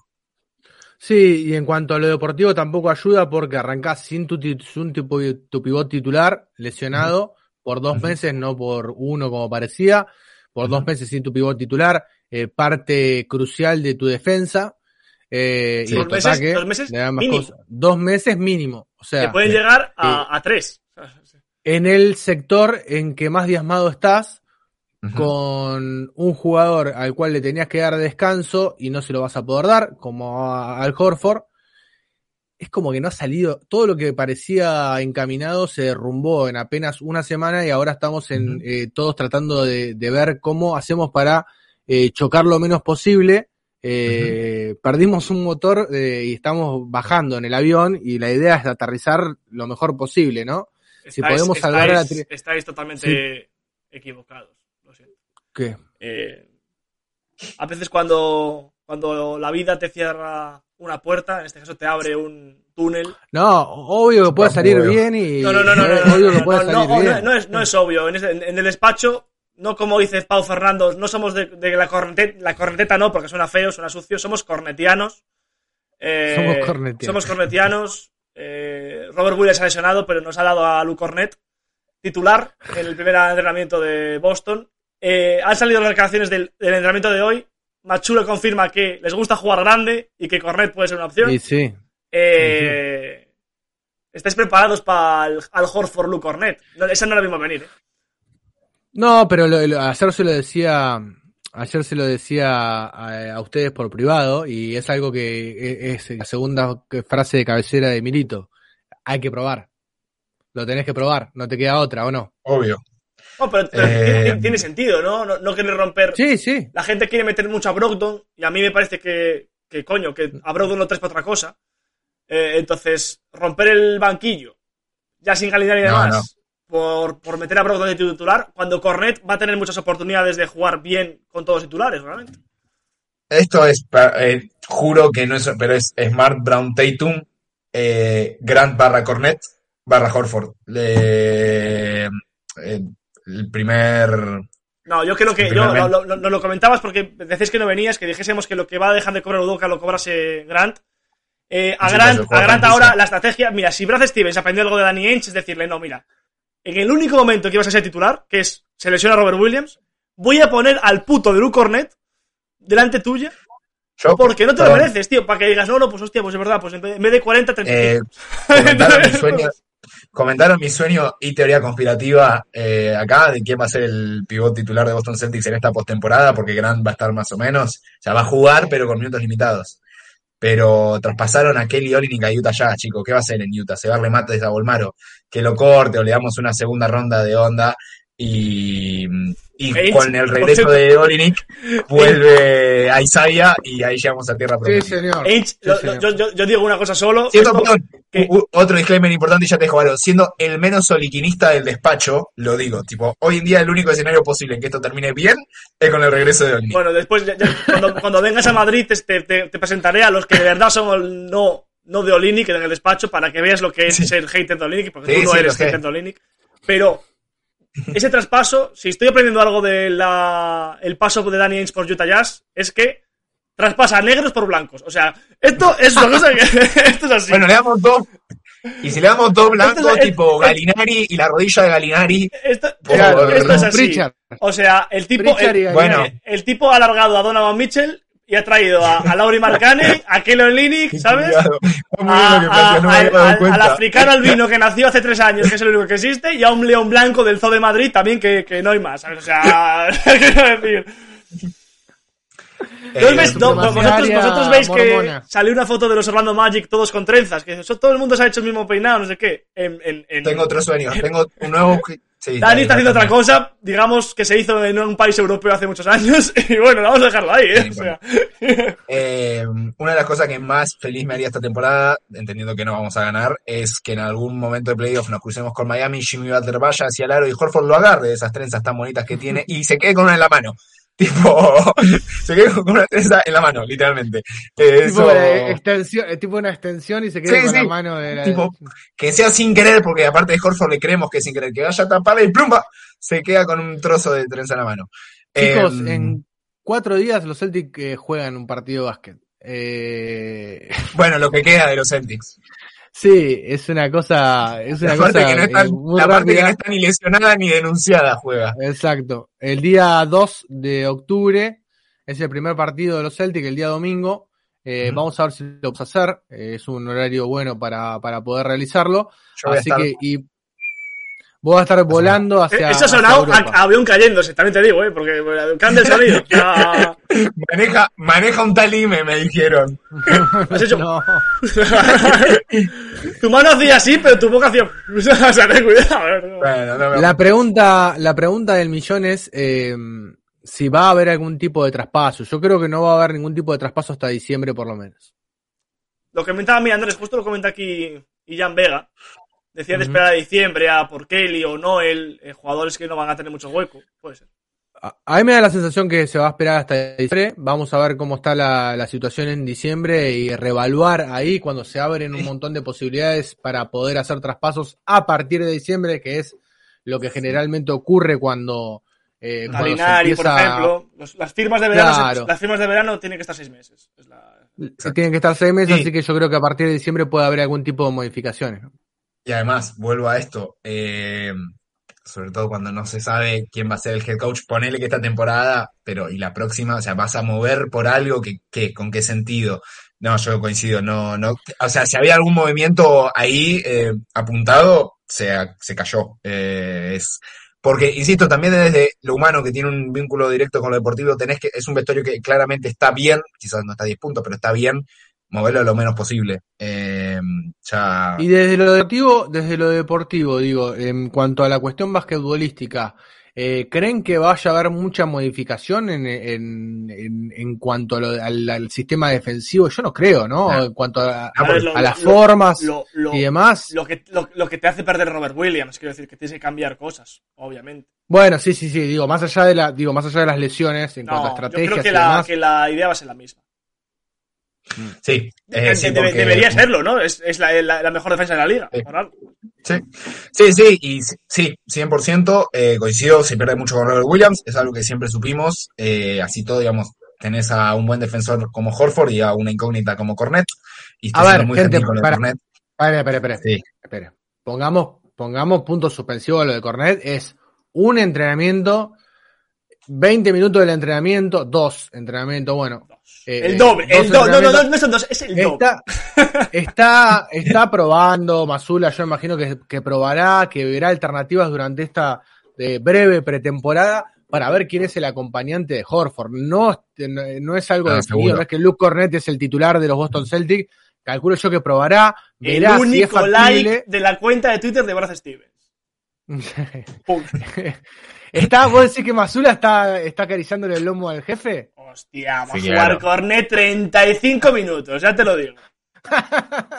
Sí, y en cuanto a lo deportivo tampoco ayuda porque arrancás sin tu, tu, pivot titular lesionado por dos meses, no por uno como parecía, por dos meses sin tu pivot titular, eh, parte crucial de tu defensa. Eh, y dos, meses, dos meses mínimo. Dos meses mínimo. O sea, que pueden llegar a, a tres. En el sector en que más diezmado estás, con un jugador al cual le tenías que dar descanso y no se lo vas a poder dar, como al Horford, es como que no ha salido, todo lo que parecía encaminado se derrumbó en apenas una semana y ahora estamos en, eh, todos tratando de, ver cómo hacemos para eh, chocar lo menos posible. Eh, perdimos un motor y estamos bajando en el avión y la idea es aterrizar lo mejor posible, ¿no? si podemos salvar a la Estáis totalmente equivocados. ¿Qué? Eh, a veces cuando, cuando la vida te cierra una puerta, en este caso te abre un túnel. No, obvio que puede salir bien y. No, no, no, no. no, *laughs* obvio que puede salir bien. No, es, no es obvio. En, en, el despacho, no como dice Pau Fernando, no somos de, la corneteta, la corneteta no, porque suena feo, suena sucio, somos cornetianos. Eh, somos cornetianos. Somos cornetianos. Eh, Robert Williams ha lesionado, pero nos ha dado a Lu Cornet titular en el primer entrenamiento de Boston. Eh, han salido las declaraciones del, entrenamiento de hoy. Machulo confirma que les gusta jugar grande y que Cornet puede ser una opción. Sí, sí. Eh, ¿Estáis preparados para el, al Horford Luke Cornet? No, esa no la vimos venir. ¿eh? No, pero ayer se lo decía. Ayer se lo decía a, ustedes por privado y es algo que e, es, la segunda frase de cabecera de Milito. Hay que probar. Lo tenés que probar, no te queda otra, ¿o no? Obvio. No, pero, eh, tiene, sentido, ¿no? ¿no? No quiere romper. Sí, sí. La gente quiere meter mucho a Brogdon y a mí me parece que, que coño, que a Brogdon lo traes para otra cosa. Eh, entonces, romper el banquillo, ya sin calidad y demás, por, por meter a Brogdon de titular, cuando Cornet va a tener muchas oportunidades de jugar bien con todos los titulares, realmente. Esto es, eh, juro que no es, pero es Smart Brown Tatum, Grant barra Cornet barra Horford. Le, eh, el primer. No, yo creo que. Yo, no, lo, lo, comentabas porque decís que no venías, que dijésemos que lo que va a dejar de cobrar Udoka lo cobrase Grant. Eh, a, Grant, a Grant ahora la estrategia. Mira, si Brad Stevens aprendió algo de Danny Ainge, es decirle, no, mira. En el único momento que ibas a ser titular, que es selecciona a Robert Williams, voy a poner al puto de Luke Cornet delante tuya. porque no te lo mereces, tío, para que digas, no, no, pues hostia, pues es verdad, pues en vez de 40, 30. Eh, *laughs* comentaron mi sueño y teoría conspirativa eh, acá de quién va a ser el pivot titular de Boston Celtics en esta postemporada, porque Grant va a estar más o menos, o sea, va a jugar, pero con minutos limitados. Pero traspasaron a Kelly Olynyk a Utah ya, chicos, ¿qué va a hacer en Utah? Se va a remate desde a Volmaro, que lo corte o le damos una segunda ronda de onda y, y con el *laughs* regreso de Olinik vuelve a Isaiah y ahí llegamos a tierra prometida. Sí, señor. Yo, yo, digo una cosa solo. Otro disclaimer importante y ya te dejo, Siendo el menos soliquinista del despacho, lo digo. Tipo, hoy en día el único escenario posible en que esto termine bien es con el regreso de Olinik. Bueno, después, cuando, cuando, vengas a Madrid, te, te, presentaré a los que de verdad son no, no de Olinik en el despacho para que veas lo que es ser hater de Olinik, porque tú no eres hater de Olinik. Pero ese traspaso, si estoy aprendiendo algo del el paso de Danny Ainge por Utah Jazz, es que traspasa negros por blancos. O sea, esto es una cosa que. *laughs* esto es así. Bueno, le damos dos. Y si le damos dos blancos, tipo Galinari y la rodilla de Galinari. Esto, es así. O sea, el tipo. bueno. el, tipo ha alargado a Donovan Mitchell y ha traído a, a Lauri Marcane, a Kelo Linick, ¿sabes? al africano albino que nació hace tres años, que es el único que existe, y a un león blanco del Zoo de Madrid también, que, que no hay más, ¿sabes? O sea, *laughs* ¿qué quiero decir? Eh, vosotros, veis que salió una foto de los Orlando Magic todos con trenzas, que todo el mundo se ha hecho el mismo peinado, no sé qué. tengo otro sueño, tengo un nuevo Dani está haciendo otra cosa, digamos que se hizo en un país europeo hace muchos años, *laughs* y bueno, vamos a dejarlo ahí, ¿eh? ¿eh? una de las cosas que más feliz me haría esta temporada, entendiendo que no vamos a ganar, es que en algún momento de playoff nos crucemos con Miami, Jimmy Butler vaya hacia el aro y Horford lo agarre de esas trenzas tan bonitas que tiene y se quede con una en la mano. *laughs* Tipo, se quedó con una trenza en la mano, literalmente. Eh, tipo, extensión, eh, tipo una extensión y se queda con la mano de la... Tipo, que sea sin querer, porque aparte de Horford le creemos que sin querer, que vaya a taparla y plumba, se queda con un trozo de trenza en la mano. Chicos, em, en cuatro días los Celtics eh, juegan un partido de básquet. Eh... Bueno, lo que queda de los Celtics. Sí, es una cosa. Es una cosa que no está, la parte que no está ni lesionada ni denunciada juega. Exacto. El día 2 de octubre es el primer partido de los Celtics, el día domingo. Eh, Vamos a ver si lo vamos a hacer. Eh, es un horario bueno para, para poder realizarlo. Así que, y Vos vas a estar volando hacia. Eso ha sonado a, avión cayéndose, también te digo, ¿eh? Porque cambia el sonido. *laughs* maneja, maneja un talime, me dijeron. *laughs* ¿Has hecho? *laughs* No. tu mano hacía así, pero tu boca hacía. o sea, ten cuidado. la, pregunta, la pregunta del millón es. Eh, si va a haber algún tipo de traspaso. Yo creo que no va a haber ningún tipo de traspaso hasta diciembre, por lo menos. Lo que comentaba mi Andrés, justo lo comenta aquí Ian Vega, Decía de esperar a diciembre a por Kelly o Noel, eh, jugadores que no van a tener mucho hueco. Puede ser. A mí me da la sensación que se va a esperar hasta diciembre. Vamos a ver cómo está la, situación en diciembre y reevaluar ahí cuando se abren un montón de posibilidades para poder hacer traspasos a partir de diciembre, que es lo que generalmente ocurre cuando. Eh, por ejemplo. las, firmas de verano, las firmas de verano tienen que estar seis meses. Tienen que estar seis meses, así que yo creo que a partir de diciembre puede haber algún tipo de modificaciones. Y además, vuelvo a esto, eh, sobre todo cuando no se sabe quién va a ser el head coach, ponele que esta temporada, pero y la próxima, o sea, vas a mover por algo que, con qué sentido. No, yo coincido, no, no, o sea, si había algún movimiento ahí eh, apuntado, se, se cayó. Eh, es, porque, insisto, también desde lo humano que tiene un vínculo directo con lo deportivo, tenés que, es un vestuario que claramente está bien, quizás no está a 10 puntos, pero está bien, moverlo lo menos posible. Eh, ya... Y desde lo deportivo, desde lo deportivo, digo, en cuanto a la cuestión basquetbolística, eh, ¿creen que vaya a haber mucha modificación en, en, en, en cuanto lo, al, al, sistema defensivo? Yo no creo, ¿no? En cuanto a, A ver, lo- a las lo- formas y demás. Lo que, lo, que te hace perder Robert Williams, quiero decir, que tienes que cambiar cosas, obviamente. Bueno, sí, sí, sí, digo, más allá de la, digo, más allá de las lesiones, en cuanto a No, yo estrategias creo que y la, demás. que la idea va a ser la misma. Sí, eh, sí, debe- porque- Debería serlo, ¿no? Es, es la, la- la mejor defensa de la liga. Sí. por algo. Sí, sí, sí, y sí, sí, 100% eh, coincido, se pierde mucho con Robert Williams, es algo que siempre supimos, eh, así todo, digamos, tenés a un buen defensor como Horford y a una incógnita como Cornet, y está A ver, siendo muy gente, gentil con el para- Cornet. Espera, espera, espera, Sí, espera. Pongamos, pongamos punto suspensivo a lo de Cornet, es un entrenamiento, 20 minutos del entrenamiento, dos entrenamientos, bueno. eh, El doble, el doble. No, no, no, no son dos, es el doble. Está, *laughs* está, está probando, Masula, yo imagino que, que probará, que verá alternativas durante esta eh, breve pretemporada para ver quién es el acompañante de Horford. No, no es algo Ah, definido, seguro. no es que Luke Cornet es el titular de los Boston Celtics. Calculo yo que probará, El si es único factible. like de la cuenta de Twitter de Brad Stevens. *laughs* *laughs* Está, ¿Vos decís que Masula está, está acariciándole el lomo al jefe? Hostia, vamos Sí, a jugar claro. Cornet 35 minutos, ya te lo digo.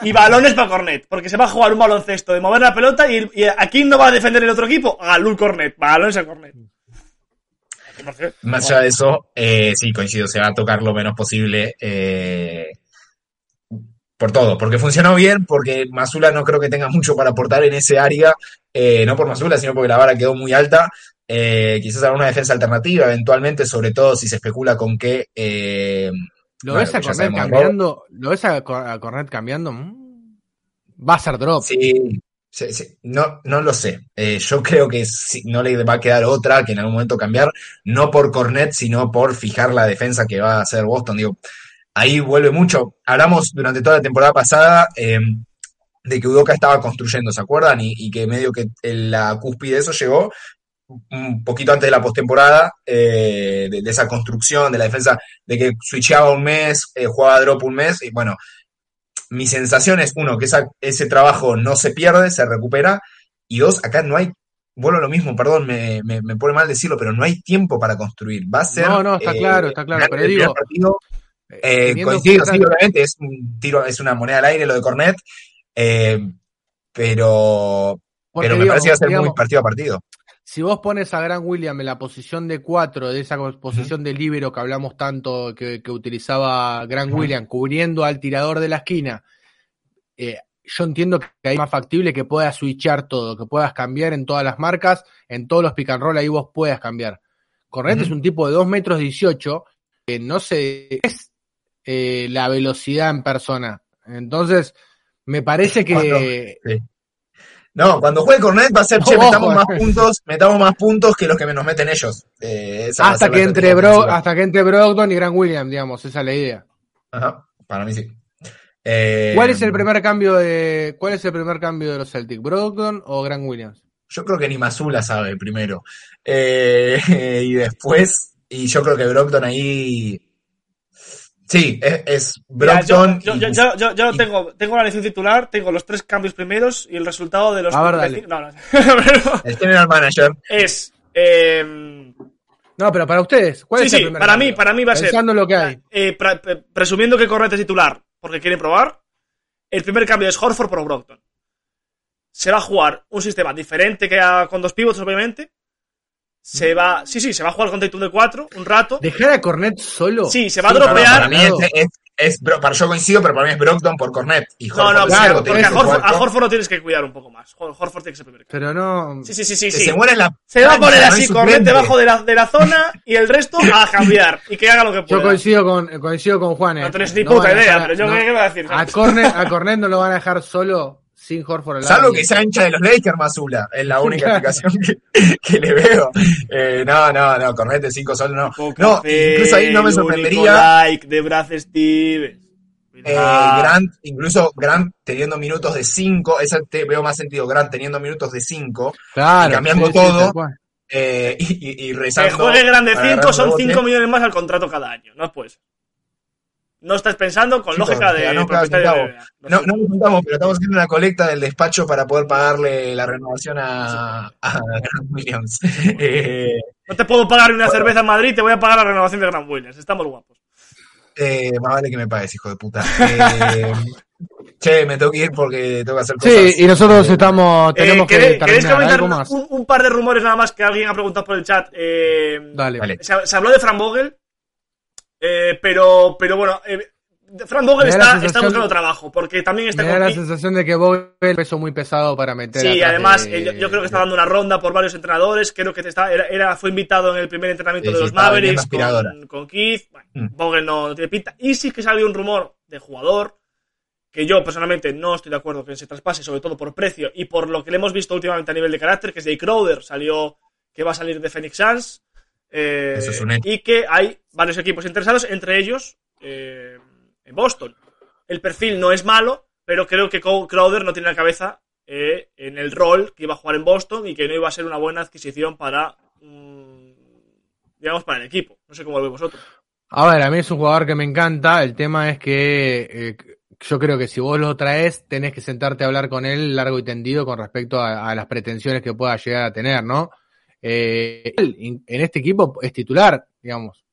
Y balones para Cornet, porque se va a jugar un baloncesto de mover la pelota y, y ¿a quién no va a defender el otro equipo? A Lul Cornet, balones a Cornet. Más allá de eso, eh, sí, coincido, se va a tocar lo menos posible, eh, por todo, porque funcionó bien, porque Masula no creo que tenga mucho para aportar en ese área, eh, no por Masula, sino porque la vara quedó muy alta. Eh, quizás alguna defensa alternativa, eventualmente, sobre todo si se especula con que eh, ¿Lo Bueno, ves a Cornet cambiando? ¿Lo ves a, Cor- a Cornet cambiando? Mm. Va a ser drop. sí, sí, sí, no, no lo sé. Eh, yo creo que sí, no le va a quedar otra que en algún momento cambiar, no por Cornet, sino por fijar la defensa que va a hacer Boston. Digo, ahí vuelve mucho. Hablamos durante toda la temporada pasada eh, de que Udoka estaba construyendo, ¿se acuerdan? Y, y que medio que la cúspide de eso llegó un poquito antes de la postemporada, eh, de, de esa construcción de la defensa, de que switchaba un mes, eh, jugaba drop un mes, y bueno, mi sensación es, uno, que esa, ese trabajo no se pierde, se recupera, y dos, acá no hay, vuelvo a lo mismo, perdón, me, me, me pone mal decirlo, pero no hay tiempo para construir. Va a ser. No, no, está claro, está claro, pero digo, partido. Eh, Eh, coincido, sí, obviamente, es un tiro, es una moneda al aire lo de Cornet, eh, pero, pero me parece que va a ser muy partido a partido. Si vos pones a Gran William en la posición de cuatro, de esa posición de líbero que hablamos tanto, que, que utilizaba Gran. William, cubriendo al tirador de la esquina, eh, yo entiendo que es más factible que puedas switchar todo, que puedas cambiar en todas las marcas, en todos los pick and roll, ahí vos puedas cambiar. Cornet Ujú. es un tipo de 2 metros 18, que no se es eh, la velocidad en persona. Entonces, me parece que No, cuando juegue Cornet va a ser, che, Ojo, metamos eh. más puntos, metamos más puntos que los que nos meten ellos. Eh, hasta que entre Bro, hasta que entre Brogdon y Gran William, digamos, esa es la idea. Ajá, para mí sí. Eh, ¿Cuál es el primer cambio de cuál es el primer cambio de los Celtics? ¿Brogdon o Gran Williams? Yo creo que ni Masula sabe primero. Eh, *laughs* y después, y yo creo que Brockton ahí. Sí, es, es yo, y- yo, yo, yo, yo y- tengo, tengo la elección titular, tengo los tres cambios primeros y el resultado de los. A ver, dale. No, no. *laughs* Pero El general manager. es. eh, No, pero para ustedes, ¿cuál sí, es el sí, primer para cambio? mí, para mí va a ser. Pensando en lo que hay. eh, pre- pre- presumiendo que Cornet es titular porque quieren probar, el primer cambio es Horford por Brockton. Se va a jugar un sistema diferente que a- con dos pivots, obviamente. Se va. Sí, sí, se va a jugar con Tatum de 4 un rato. ¿Dejar a Cornet solo? Sí, se va a Sí, No, no, dropear. para mí es, es- es Bro- para yo coincido, pero para mí es Brockton por Cornet. Y No, Horford no, porque, claro, porque a, Horford, a Horford lo tienes que cuidar un poco más. Hor- Horford tiene que ser primer cambio. Pero no. Sí, sí, sí, sí. sí. se muere en la. Se va a poner no así, Cornet debajo de la, de la zona y el resto a cambiar. Y que haga lo que Yo pueda. coincido con, coincido con Juan. eh. No tenés ni No puta a idea, pero yo no. qué, qué voy a decir. A Cornet, a Cornet no lo van a dejar solo sin Horford. Salvo que sea hincha de los Lakers, Masula. Es la única *laughs* explicación que, que le veo. Eh, no, no, no, Cornet de 5 solos no. Poca No, fe, incluso ahí no me sorprendería. like de Brad Stevens. Eh. Grant, incluso Grant teniendo minutos de 5, esa te veo más sentido, Grant teniendo minutos de 5 Claro, y cambiando sí, todo. eh, y, y- y que rezando. juegue grande para 5 agarrar son rebote. 5 millones más al contrato cada año. No es pues. No estás pensando con lógica de cada propietario de. No, no nos juntamos, pero estamos haciendo una colecta del despacho para poder pagarle la renovación a, a Grant Williams. Eh, No te puedo pagar una cerveza en Madrid, te voy a pagar la renovación de Grant Williams. Estamos guapos. eh, más vale que me pagues, hijo de puta. Eh, *laughs* che, me tengo que ir porque tengo que hacer cosas. Sí, y nosotros Eh, estamos, tenemos Eh, que ¿queréis, comentar un, un par de rumores nada más que alguien ha preguntado por el chat? Eh, Dale. Vale. se, se habló de Fran Vogel, eh, pero, pero bueno, eh, Fran Vogel está, está buscando trabajo, porque también está Me da con la sensación de que Vogel es peso muy pesado para meter. Sí, además, de- eh, yo, yo creo que está dando una ronda por varios entrenadores. Creo que te está, era, era- fue invitado en el primer entrenamiento Sí, de los Mavericks con, con Keith. Bueno, Mm. Vogel no, no tiene pinta. Y sí que salió un rumor de jugador que yo personalmente no estoy de acuerdo que se traspase, sobre todo por precio y por lo que le hemos visto últimamente a nivel de carácter, que es Jay Crowder, salió que va a salir de Phoenix Suns. Eh, Eso es un hecho. y que hay varios equipos interesados, entre ellos eh, en Boston. El perfil no es malo, pero creo que Crowder no tiene la cabeza eh, en el rol que iba a jugar en Boston y que no iba a ser una buena adquisición para, mm, digamos, para el equipo. No sé cómo lo veis vosotros. A ver, a mí es un jugador que me encanta. El tema es que eh, yo creo que si vos lo traes, tenés que sentarte a hablar con él largo y tendido con respecto a, a las pretensiones que pueda llegar a tener, ¿no? Eh, en en este equipo es titular, digamos.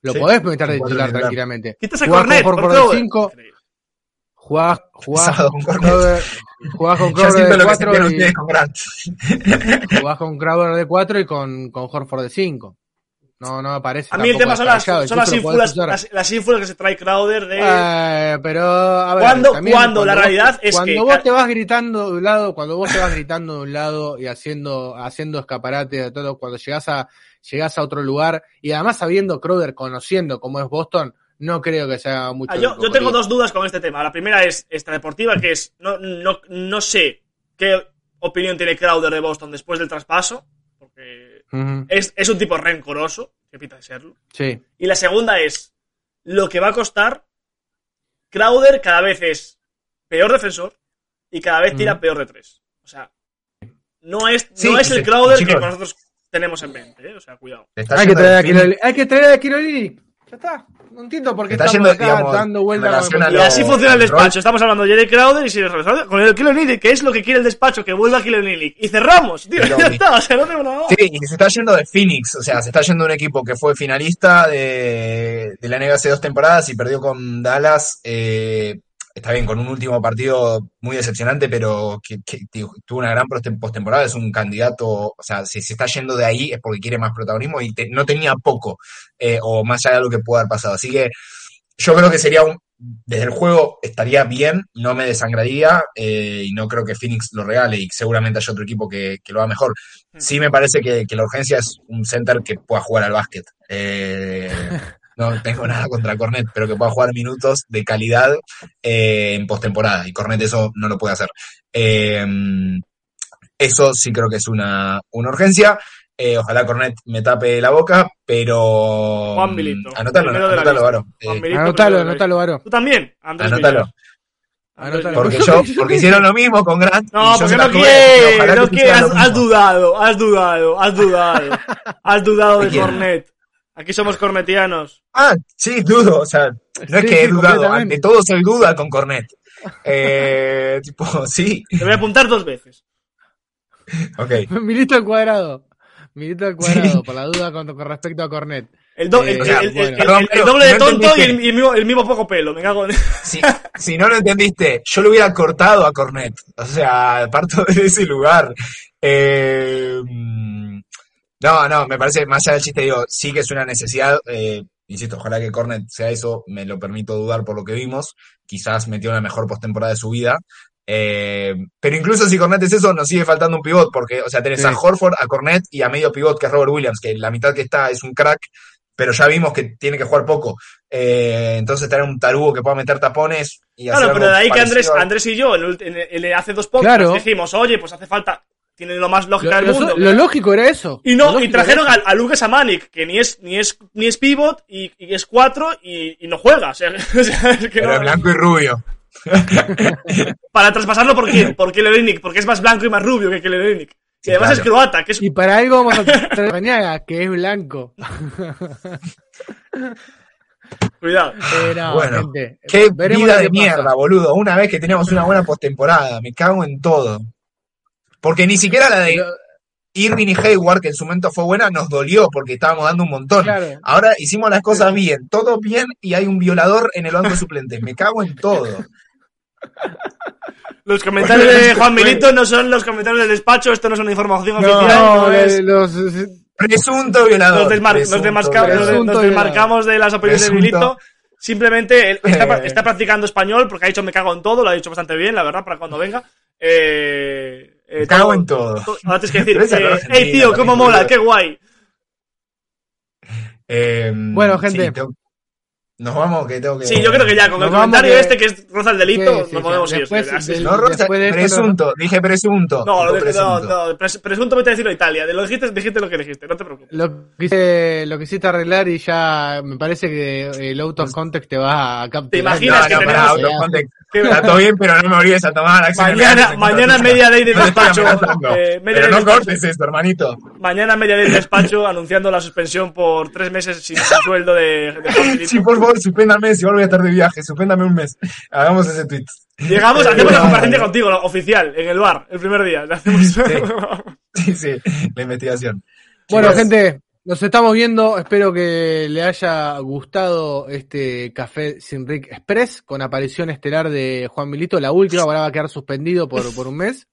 Lo Sí, podés meter de titular tranquilamente. Quitas a Jugás con Cornet por Horford de Crowder. 5, Increíble. jugás, con. Crowder, jugás con Ya Crowder siento de lo que 4 sintieron y con jugás con Crowder de 4 y con, con Horford de 5. No, no aparece. A mí el tema son las, son las ínfulas, las, las ínfulas que se trae Crowder de... Eh, pero a ver, Cuando- también cuando la vos- realidad es cuando que- vos te vas gritando de un lado, cuando vos te vas gritando de un lado y haciendo haciendo escaparate de todo, cuando llegas a llegas a otro lugar y además sabiendo Crowder, conociendo cómo es Boston, no creo que sea mucho. Ah, yo, yo tengo dos dudas con este tema. La primera es extradeportiva, que es. No, no, no sé qué opinión tiene Crowder de Boston después del traspaso. Porque Es, es un tipo rencoroso, que pinta de serlo. Sí. Y la segunda es. Lo que va a costar. Crowder cada vez es peor defensor y cada vez tira peor de tres. O sea, no es, Sí, no es sí, el Crowder chicos. que nosotros tenemos en mente, ¿eh? O sea, cuidado. Hay que traer a hay que traer a. Ya está. No entiendo por qué Está estamos yendo, acá digamos, dando vueltas con Y así funciona el despacho. Estamos hablando de Jerry Crowder y si con el Kilo Nilic, que es lo que quiere el despacho, que vuelva Kilo Nilic. Y cerramos, tío. Pero- Ya está, o sea, no tengo nada más. Sí, y se está yendo de Phoenix, o sea, se está yendo de un equipo que fue finalista de, de la NBA hace dos temporadas y perdió con Dallas. eh, está bien, con un último partido muy decepcionante, pero que, tuvo una gran postem- postemporada, es un candidato, o sea, si se está yendo de ahí es porque quiere más protagonismo y te- no tenía poco, eh, o más allá de lo que pudo haber pasado. Así que yo creo que sería un, desde el juego estaría bien, no me desangraría eh, y no creo que Phoenix lo regale y seguramente haya otro equipo que, que lo haga mejor. Sí me parece que, que la urgencia es un center que pueda jugar al básquet. Eh, *laughs* no tengo nada contra Cornet, pero que pueda jugar minutos de calidad eh, en postemporada y Cornet eso no lo puede hacer. Eh, eso sí creo que es una, una urgencia. Eh, ojalá Cornet me tape la boca, pero... Juan Milito. Anótalo, la anótalo, lista. Varo. Juan Eh, Anótalo, anótalo, Varo. Tú también, Andrés Anótalo. Anótalo. Porque yo, porque hicieron lo mismo con Grant. No, y yo porque no quiere, no quiere, has, dudado, has dudado, has dudado, has dudado de. Cornet. Aquí somos cornetianos. Ah, sí, dudo, o sea, no es Sí, que he sí, dudado, ante todo soy duda con Cornet. Eh, *laughs* tipo, sí, Te voy a apuntar dos veces. ok. *laughs* Milito al cuadrado. Milito al cuadrado, Sí. por la duda con, con respecto a Cornet. El, do- Eh, el, ya, el- el- bueno. el- Perdón, el pero doble de no tonto y el, y el mismo, el mismo poco pelo. Me cago en... *laughs* Si, si no lo entendiste, yo lo hubiera cortado a Cornet. O sea, parto de ese lugar. Eh, no, no, me parece, más allá del chiste, digo, sí que es una necesidad. eh, insisto, ojalá que Cornet sea eso, me lo permito dudar por lo que vimos. Quizás metió la mejor postemporada de su vida. Eh, pero incluso si Cornet es eso, nos sigue faltando un pivot, porque, o sea, tenés Sí. a Horford, a Cornet y a medio pivot que es Robert Williams, que la mitad que está es un crack, pero ya vimos que tiene que jugar poco. Eh, entonces tener un tarugo que pueda meter tapones y hacer Claro, pero algo de ahí que Andrés, Andrés y yo, el- el- el- hace dos podcasts, Claro. dijimos, oye, pues hace falta, tiene lo más lógica Lo, del lo- mundo. lo lógico era eso. y no, y lógico trajeron a, a Lucas Amanik, que ni es, ni es, ni es pivot, y, y es cuatro, y, y no juega. O sea, *laughs* o sea, es que Pero no- blanco y rubio. *laughs* para traspasarlo por quién, por Kellerinic, porque es más blanco y más rubio que Kellerinic. Y además claro. es croata, que es Y para algo vamos a traer que es blanco. *laughs* Cuidado. Eh, no, Bueno, gente, Qué vida de pasa. mierda, boludo. Una vez que teníamos una buena postemporada, me cago en todo. Porque ni siquiera la de Pero, Irving y Hayward, que en su momento fue buena, nos dolió porque estábamos dando un montón. claro, Ahora hicimos las cosas bien, todo bien, y hay un violador en el banco de suplentes. Me cago en todo. *laughs* Los comentarios de Juan Milito no son los comentarios del despacho, esto no es una información No, oficial, no, es- los, Presunto violador. nos, desmar- presunto desmarca- nos de- violador. Presunto nos desmarcamos de las opiniones de Presunto. Milito. Simplemente él está, Eh. está practicando español porque ha dicho me cago en todo, lo ha dicho bastante bien, la verdad, para cuando venga. Eh, eh, Me cago en todo. todo- Ahora tienes que decir, *laughs* eh, hey tío, cómo mola, qué guay. Eh, Bueno, gente. sí, tengo- nos vamos, que tengo que. Sí, yo creo que ya con Nos el comentario que- este que es roza el delito, Sí, sí, nos sí. podemos ir. Después del- No, Después de esto no- presunto, dije presunto. No, no, presunto. no, pres- presunto vete a decirlo a Italia. Lo dijiste, dijiste lo que dijiste, no te preocupes. Lo quise, lo quisiste arreglar y ya me parece que el out of context te va a capturar. ¿Te imaginas No, que no, tenemos- pará, auto context. *laughs* Que- Está todo bien, pero no me olvides a tomar acción. Mañana, mañana media day de No te despacho. eh, media Pero no despacho. cortes esto, hermanito. Mañana media day de despacho *laughs* anunciando la suspensión por tres meses sin sueldo de, de *laughs* Favor, suspéndame, si ahora voy a estar de viaje, suspéndame un mes. Hagamos ese tweet. Llegamos, hacemos la comparecencia contigo, la oficial, en el bar, el primer día. Hacemos- *laughs* Sí, sí, la investigación. Bueno, Chicos, gente, nos estamos viendo. Espero que le haya gustado este café sin Rick Express con aparición estelar de Juan Milito. La última, ahora va a quedar suspendido por, por un mes.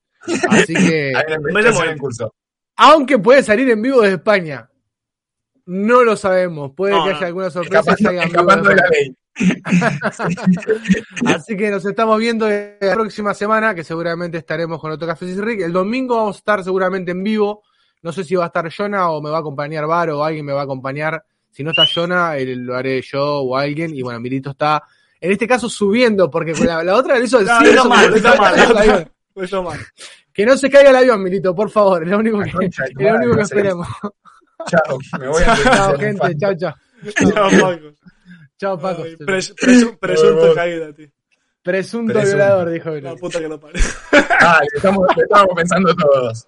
Así que, *laughs* momento. en curso. aunque puede salir en vivo desde España, no lo sabemos. Puede No, que haya alguna sorpresa y Escapando, de la ley. *laughs* Así que nos estamos viendo la próxima semana, que seguramente estaremos con otro Café sin Rick. El domingo vamos a estar seguramente en vivo. No sé si va a estar Jonah o me va a acompañar Bar o alguien me va a acompañar. Si no está Jonah, lo haré yo o alguien. Y bueno, Milito está, en este caso, subiendo, porque con la, la otra le *laughs* hizo el No, sí, eso mal, se mal. Que no se caiga el avión, Milito, por favor. Es lo único que, es lo único que esperemos. Chao, *laughs* me voy a Chao, gente. Chao, chao. *laughs* Chao, Paco. Chao, Paco. Ay, pres- presu- presunto caída, tío. Presunto Presunto. violador, dijo La Milito. puta que lo parió. Dale, estamos, estamos pensando todos.